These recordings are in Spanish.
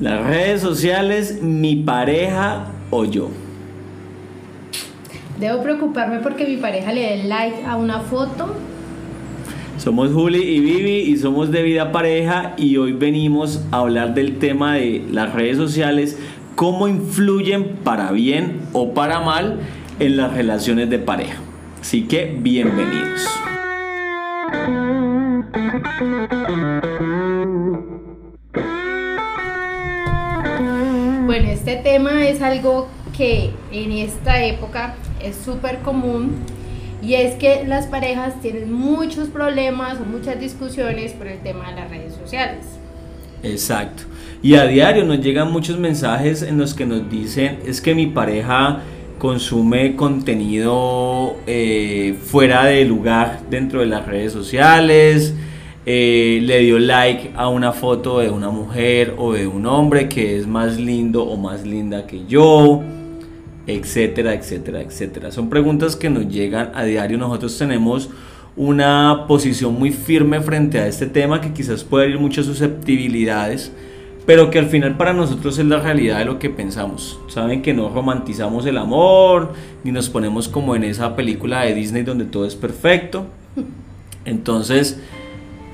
Las redes sociales, mi pareja o yo. Debo preocuparme porque mi pareja le dé like a una foto. Somos Juli y Vivi y somos de vida pareja y hoy venimos a hablar del tema de las redes sociales, cómo influyen para bien o para mal en las relaciones de pareja. Así que bienvenidos. Bueno, este tema es algo que en esta época es súper común y es que las parejas tienen muchos problemas o muchas discusiones por el tema de las redes sociales. Exacto. Y a diario nos llegan muchos mensajes en los que nos dicen es que mi pareja consume contenido eh, fuera de lugar dentro de las redes sociales, eh, le dio like a una foto de una mujer o de un hombre que es más lindo o más linda que yo, etcétera, etcétera, etcétera. Son preguntas que nos llegan a diario. Nosotros tenemos una posición muy firme frente a este tema que quizás puede herir muchas susceptibilidades pero que al final para nosotros es la realidad de lo que pensamos. Saben que no romantizamos el amor, ni nos ponemos como en esa película de Disney donde todo es perfecto. Entonces,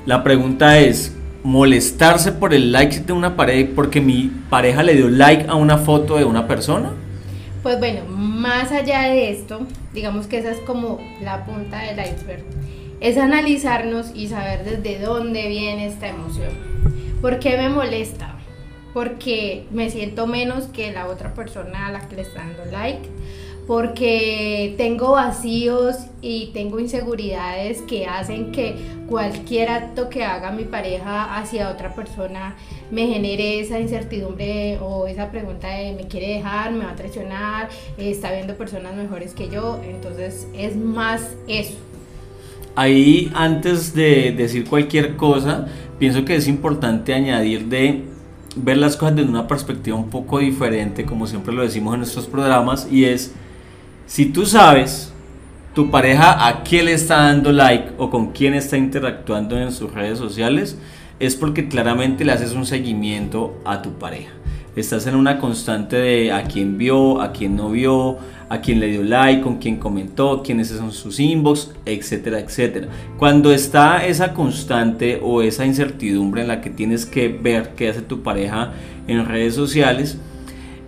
la pregunta es, ¿molestarse por el like de una pareja porque mi pareja le dio like a una foto de una persona? Pues bueno, más allá de esto, digamos que esa es como la punta del iceberg. Es analizarnos y saber desde dónde viene esta emoción. ¿Por qué me molesta? porque me siento menos que la otra persona a la que le está dando like, porque tengo vacíos y tengo inseguridades que hacen que cualquier acto que haga mi pareja hacia otra persona me genere esa incertidumbre o esa pregunta de me quiere dejar, me va a traicionar, está viendo personas mejores que yo, entonces es más eso. Ahí antes de decir cualquier cosa, pienso que es importante añadir de ver las cosas desde una perspectiva un poco diferente, como siempre lo decimos en nuestros programas, y es, si tú sabes tu pareja a quién le está dando like o con quién está interactuando en sus redes sociales, es porque claramente le haces un seguimiento a tu pareja. Estás en una constante de a quién vio, a quién no vio, a quién le dio like, con quién comentó, quiénes son sus inbox, etcétera, etcétera. Cuando está esa constante o esa incertidumbre en la que tienes que ver qué hace tu pareja en redes sociales,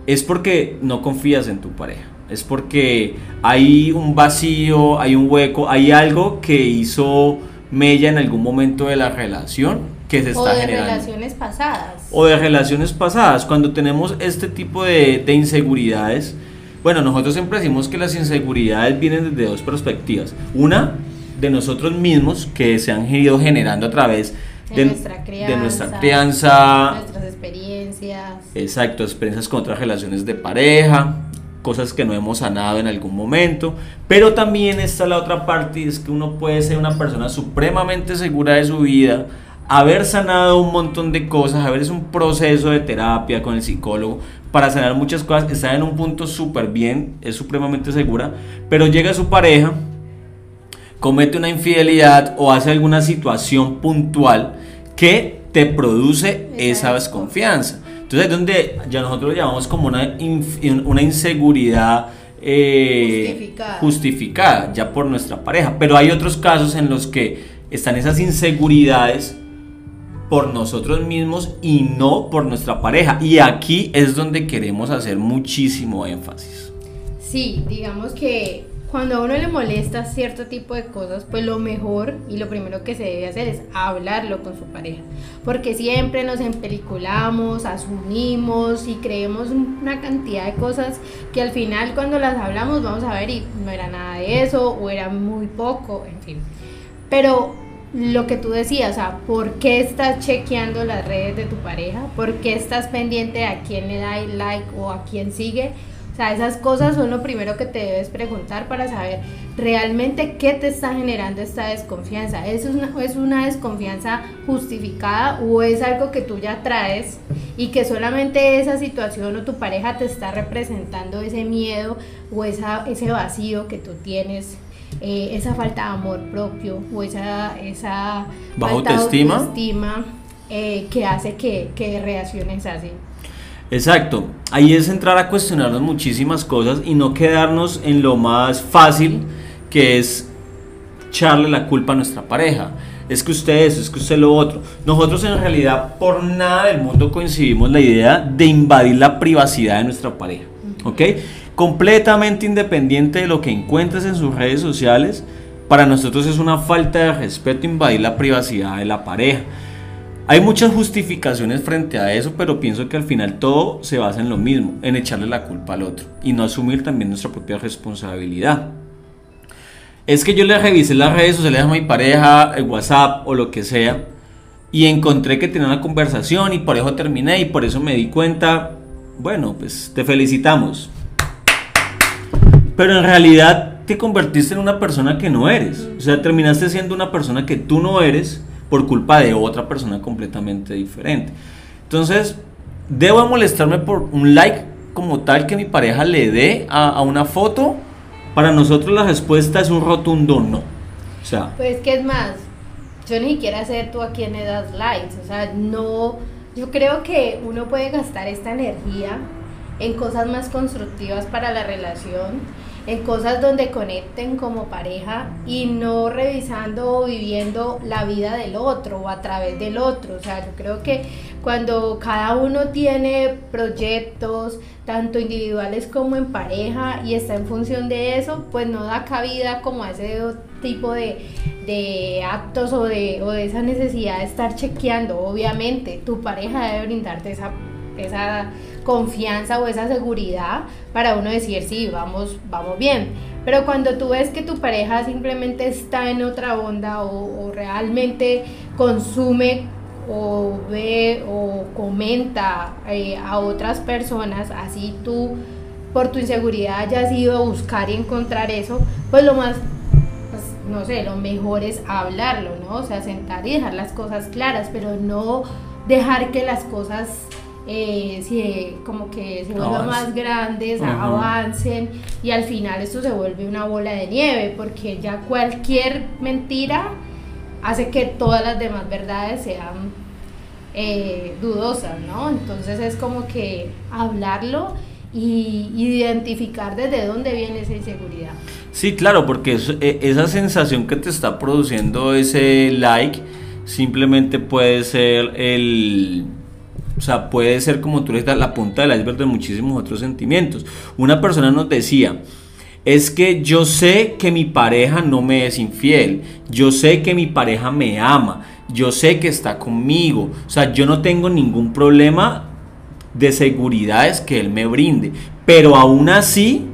es porque no confías en tu pareja. Es porque hay un vacío, hay un hueco, hay algo que hizo mella en algún momento de la relación que se está generando. O de relaciones pasadas. O de relaciones pasadas. Cuando tenemos este tipo de, de inseguridades, bueno, nosotros siempre decimos que las inseguridades vienen desde dos perspectivas. Una, de nosotros mismos, que se han ido generando a través de, nuestra, crianza, de nuestra crianza, nuestras experiencias. Exacto, experiencias con otras relaciones de pareja, cosas que no hemos sanado en algún momento. Pero también está la otra parte, es que uno puede ser una persona supremamente segura de su vida, haber sanado un montón de cosas, haber hecho un proceso de terapia con el psicólogo para sanar muchas cosas, está en un punto súper bien, es supremamente segura, pero llega su pareja, comete una infidelidad o hace alguna situación puntual que te produce esa desconfianza. Entonces es donde ya nosotros lo llamamos como una, una inseguridad eh, justificada. justificada ya por nuestra pareja. Pero hay otros casos en los que están esas inseguridades por nosotros mismos y no por nuestra pareja. Y aquí es donde queremos hacer muchísimo énfasis. Sí, digamos que cuando a uno le molesta cierto tipo de cosas, pues lo mejor y lo primero que se debe hacer es hablarlo con su pareja. Porque siempre nos empeliculamos, asumimos y creemos una cantidad de cosas que al final cuando las hablamos vamos a ver y no era nada de eso o era muy poco, en fin. Pero lo que tú decías, o sea, ¿por qué estás chequeando las redes de tu pareja? ¿Por qué estás pendiente a quién le da like o a quién sigue? O sea, esas cosas son lo primero que te debes preguntar para saber realmente qué te está generando esta desconfianza. ¿Es una, ¿Es una desconfianza justificada o es algo que tú ya traes y que solamente esa situación o tu pareja te está representando ese miedo o esa, ese vacío que tú tienes eh, esa falta de amor propio o esa, esa baja autoestima, autoestima eh, que hace que, que reacciones así. Exacto, ahí es entrar a cuestionarnos muchísimas cosas y no quedarnos en lo más fácil que es echarle la culpa a nuestra pareja. Es que usted eso, es que usted lo otro. Nosotros en realidad por nada del mundo coincidimos la idea de invadir la privacidad de nuestra pareja. ¿Ok? Completamente independiente de lo que encuentres en sus redes sociales, para nosotros es una falta de respeto invadir la privacidad de la pareja. Hay muchas justificaciones frente a eso, pero pienso que al final todo se basa en lo mismo, en echarle la culpa al otro y no asumir también nuestra propia responsabilidad. Es que yo le revisé las redes sociales a mi pareja, el WhatsApp o lo que sea, y encontré que tenía una conversación y por eso terminé y por eso me di cuenta, bueno, pues te felicitamos. Pero en realidad te convertiste en una persona que no eres. O sea, terminaste siendo una persona que tú no eres por culpa de otra persona completamente diferente. Entonces, ¿debo molestarme por un like como tal que mi pareja le dé a, una foto? Para nosotros la respuesta es un rotundo no. O sea, pues que es más, yo ni siquiera sé tú a quién le das likes, o sea, no, yo creo que uno puede gastar esta energía en cosas más constructivas para la relación en cosas donde conecten como pareja y no revisando o viviendo la vida del otro o a través del otro. O sea, yo creo que cuando cada uno tiene proyectos, tanto individuales como en pareja, y está en función de eso, pues no da cabida como a ese tipo de, actos o de, o de esa necesidad de estar chequeando. Obviamente, tu pareja debe brindarte esa, esa confianza o esa seguridad para uno decir, sí, vamos, vamos bien. Pero cuando tú ves que tu pareja simplemente está en otra onda o, realmente consume o ve o comenta eh, a otras personas, así tú por tu inseguridad hayas ido a buscar y encontrar eso, pues lo más, pues, no sé, lo mejor es hablarlo, ¿no? O sea, sentar y dejar las cosas claras, pero no dejar que las cosas eh, como que se vuelvan más grandes, avancen y al final esto se vuelve una bola de nieve porque ya cualquier mentira hace que todas las demás verdades sean eh, dudosas, ¿no? Entonces es como que hablarlo y identificar desde dónde viene esa inseguridad. Sí, claro, porque e, esa sensación que te está produciendo ese like simplemente puede ser el o sea, puede ser como tú le das la punta del iceberg de muchísimos otros sentimientos. Una persona nos decía, es que yo sé que mi pareja no me es infiel, yo sé que mi pareja me ama, yo sé que está conmigo, o sea, yo no tengo ningún problema de seguridades que él me brinde, pero aún así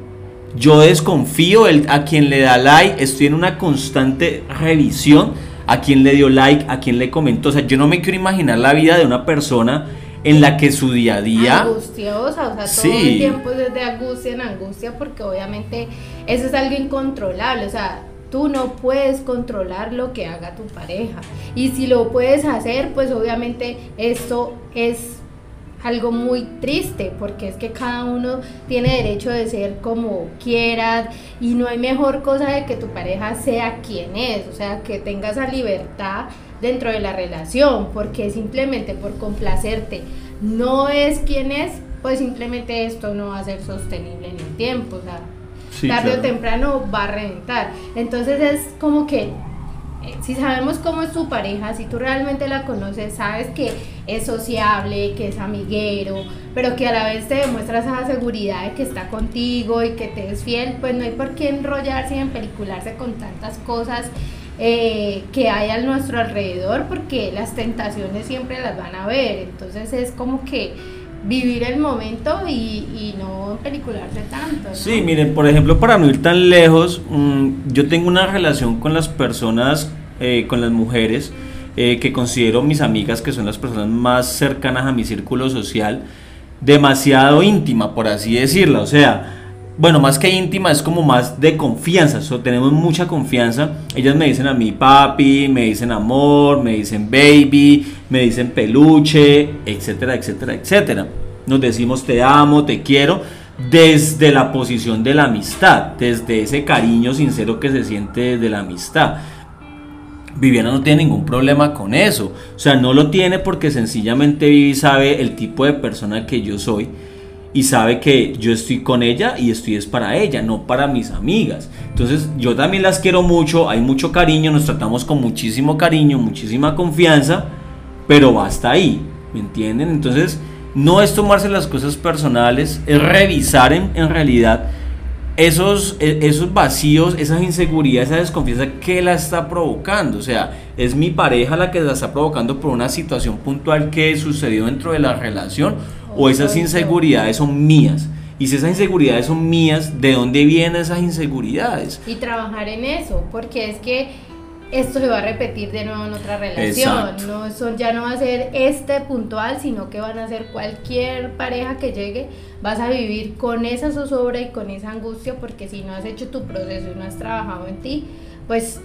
yo desconfío. A quien le da like, estoy en una constante revisión a quien le dio like, a quien le comentó, o sea, yo no me quiero imaginar la vida de una persona en la que su día a día... Angustiosa, o sea, todo el tiempo es de angustia en angustia porque obviamente eso es algo incontrolable, o sea, tú no puedes controlar lo que haga tu pareja. Y si lo puedes hacer, pues obviamente esto es algo muy triste, porque es que cada uno tiene derecho de ser como quieras y no hay mejor cosa de que tu pareja sea quien es, o sea, que tenga esa libertad dentro de la relación, porque simplemente por complacerte no es quien es, pues simplemente esto no va a ser sostenible en el tiempo, o sea, tarde o temprano va a reventar. Entonces es como que si sabemos cómo es tu pareja, si tú realmente la conoces, sabes que es sociable, que es amiguero, pero que a la vez te demuestra esa seguridad de que está contigo y que te es fiel, pues no hay por qué enrollarse y empelicularse con tantas cosas eh, que hay a nuestro alrededor porque las tentaciones siempre las van a ver. Entonces es como que vivir el momento y, no pelicularse tanto. Sí, miren, por ejemplo, para no ir tan lejos, mm, yo tengo una relación con las personas, eh, con las mujeres, eh, que considero mis amigas, que son las personas más cercanas a mi círculo social, demasiado íntima, por así decirlo. O sea, bueno, más que íntima, es como más de confianza. tenemos mucha confianza. Ellas me dicen a mí papi, me dicen amor, me dicen baby, me dicen peluche, etcétera, etcétera, etcétera. Nos decimos te amo, te quiero, desde la posición de la amistad, desde ese cariño sincero que se siente desde la amistad. Viviana no tiene ningún problema con eso. O sea, no lo tiene porque sencillamente Vivi sabe el tipo de persona que yo soy y sabe que yo estoy con ella y estoy es para ella, no para mis amigas. Entonces yo también las quiero mucho, hay mucho cariño, nos tratamos con muchísimo cariño, muchísima confianza, pero basta ahí, ¿me entienden? Entonces no es tomarse las cosas personales, es revisar en, en realidad esos, e, esos vacíos, esas inseguridades, esa desconfianza que la está provocando. O sea, es mi pareja la que la está provocando por una situación puntual que sucedió dentro de la relación o esas inseguridades son mías. Y si esas inseguridades son mías, ¿de dónde vienen esas inseguridades? Y trabajar en eso, porque es que esto se va a repetir de nuevo en otra relación. No, eso ya no va a ser este puntual, sino que van a ser cualquier pareja que llegue, vas a vivir con esa zozobra y con esa angustia, porque si no has hecho tu proceso y no has trabajado en ti, pues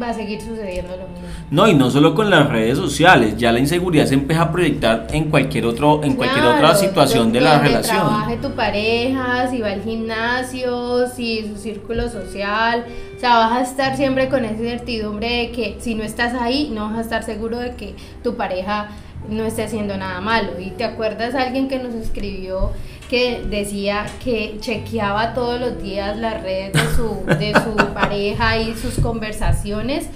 va a seguir sucediendo lo mismo. No, y no solo con las redes sociales, ya la inseguridad se empieza a proyectar en cualquier otro en cualquier otra situación de la relación. trabaje tu pareja, si va al gimnasio, si su círculo social, o sea, vas a estar siempre con esa certidumbre de que si no estás ahí, no vas a estar seguro de que tu pareja no esté haciendo nada malo. Y te acuerdas alguien que nos escribió que decía que chequeaba todos los días las redes de su, de su pareja y sus conversaciones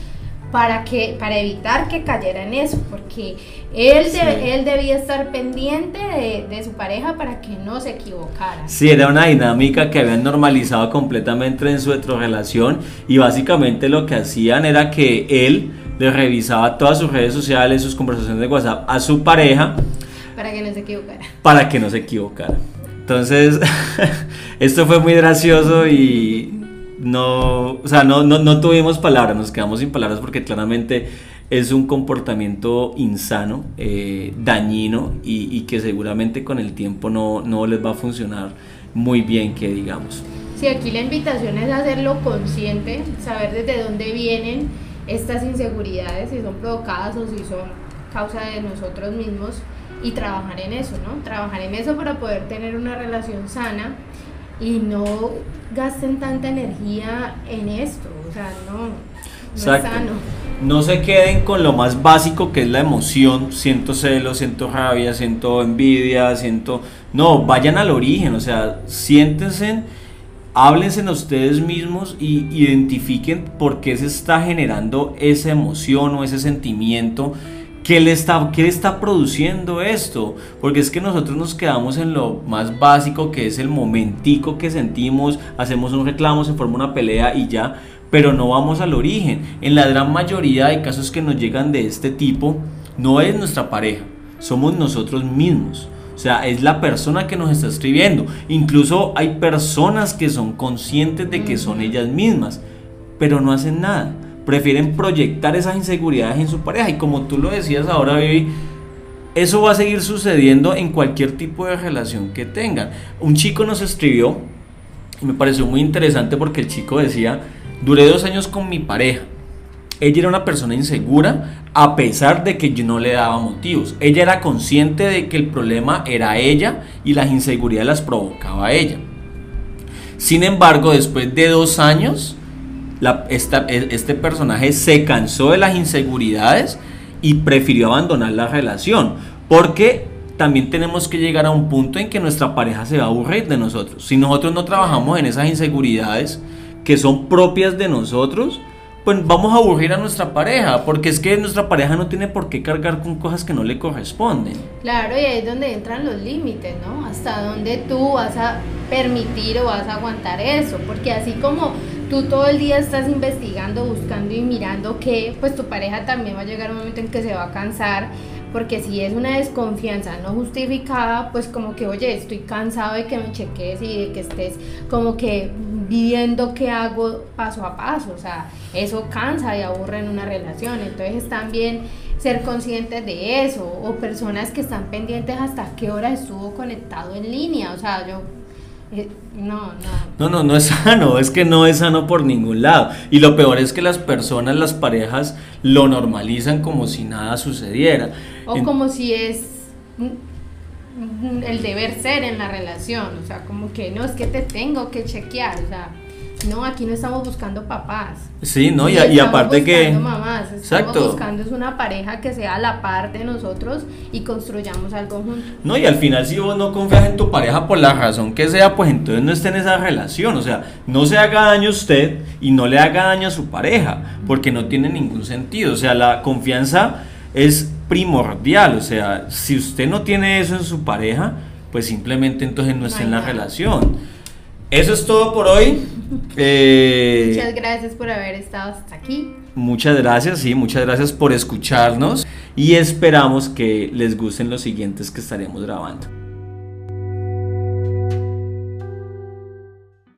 para que para evitar que cayera en eso porque él él debía estar pendiente de, de, su pareja para que no se equivocara. Sí era una dinámica que habían normalizado completamente en su relación y básicamente lo que hacían era que él le revisaba todas sus redes sociales sus conversaciones de WhatsApp a su pareja para que no se equivocara. para que no se equivocara entonces, esto fue muy gracioso y no, o sea, no, no, no, tuvimos palabras, nos quedamos sin palabras porque claramente es un comportamiento insano, eh, dañino y, y, que seguramente con el tiempo no, no les va a funcionar muy bien, que digamos. Sí, aquí la invitación es hacerlo consciente, saber desde dónde vienen estas inseguridades, si son provocadas o si son causa de nosotros mismos y trabajar en eso, ¿no? Trabajar en eso para poder tener una relación sana y no gasten tanta energía en esto, o sea, no, no es sano. No se queden con lo más básico que es la emoción, siento celos, siento rabia, siento envidia, siento... No, vayan al origen, o sea, siéntense, háblense en ustedes mismos y identifiquen por qué se está generando esa emoción o ese sentimiento ¿Qué le, está, ¿Qué está produciendo esto? Porque es que nosotros nos quedamos en lo más básico que es el momentico que sentimos, hacemos un reclamo, se forma una pelea y ya, pero no vamos al origen. En la gran mayoría de casos que nos llegan de este tipo, no es nuestra pareja, somos nosotros mismos. O sea, es la persona que nos está escribiendo. Incluso hay personas que son conscientes de que son ellas mismas, pero no hacen nada prefieren proyectar esas inseguridades en su pareja. Y como tú lo decías ahora, Vivi, eso va a seguir sucediendo en cualquier tipo de relación que tengan. Un chico nos escribió y me pareció muy interesante porque el chico decía, duré dos años con mi pareja. Ella era una persona insegura a pesar de que yo no le daba motivos. Ella era consciente de que el problema era ella y las inseguridades las provocaba ella. Sin embargo, después de dos años, e, este personaje se cansó de las inseguridades y prefirió abandonar la relación. Porque también tenemos que llegar a un punto en que nuestra pareja se va a aburrir de nosotros. Si nosotros no trabajamos en esas inseguridades que son propias de nosotros, pues vamos a aburrir a nuestra pareja, porque es que nuestra pareja no tiene por qué cargar con cosas que no le corresponden. Claro, y ahí es donde entran los límites, ¿no? Hasta dónde tú vas a permitir o vas a aguantar eso, porque así como tú todo el día estás investigando, buscando y mirando que pues tu pareja también va a llegar un momento en que se va a cansar, porque si es una desconfianza no justificada, pues como que, oye, estoy cansado de que me cheques y de que estés como que viviendo qué hago paso a paso, o sea, eso cansa y aburre en una relación, entonces también ser conscientes de eso, o personas que están pendientes hasta qué hora estuvo conectado en línea, o sea, yo no, no. No, no, no es sano, es que no es sano por ningún lado. Y lo peor es que las personas, las parejas, lo normalizan como si nada sucediera. O como si es el deber ser en la relación, o sea, como que no es que te tengo que chequear, o sea, No, aquí no estamos buscando papás. Sí, ¿no? Y, y estamos aparte que... buscando mamás, estamos Exacto. buscando es una pareja que sea a la par de nosotros y construyamos algo juntos. No, y al final si vos no confías en tu pareja por la razón que sea, pues entonces no esté en esa relación. O sea, no se haga daño a usted y no le haga daño a su pareja, porque no tiene ningún sentido. O sea, la confianza es primordial. O sea, si usted no tiene eso en su pareja, pues simplemente entonces no está en la relación. Eso es todo por hoy. Eh, Muchas gracias por haber estado hasta aquí. Muchas gracias, sí, muchas gracias por escucharnos y esperamos que les gusten los siguientes que estaremos grabando.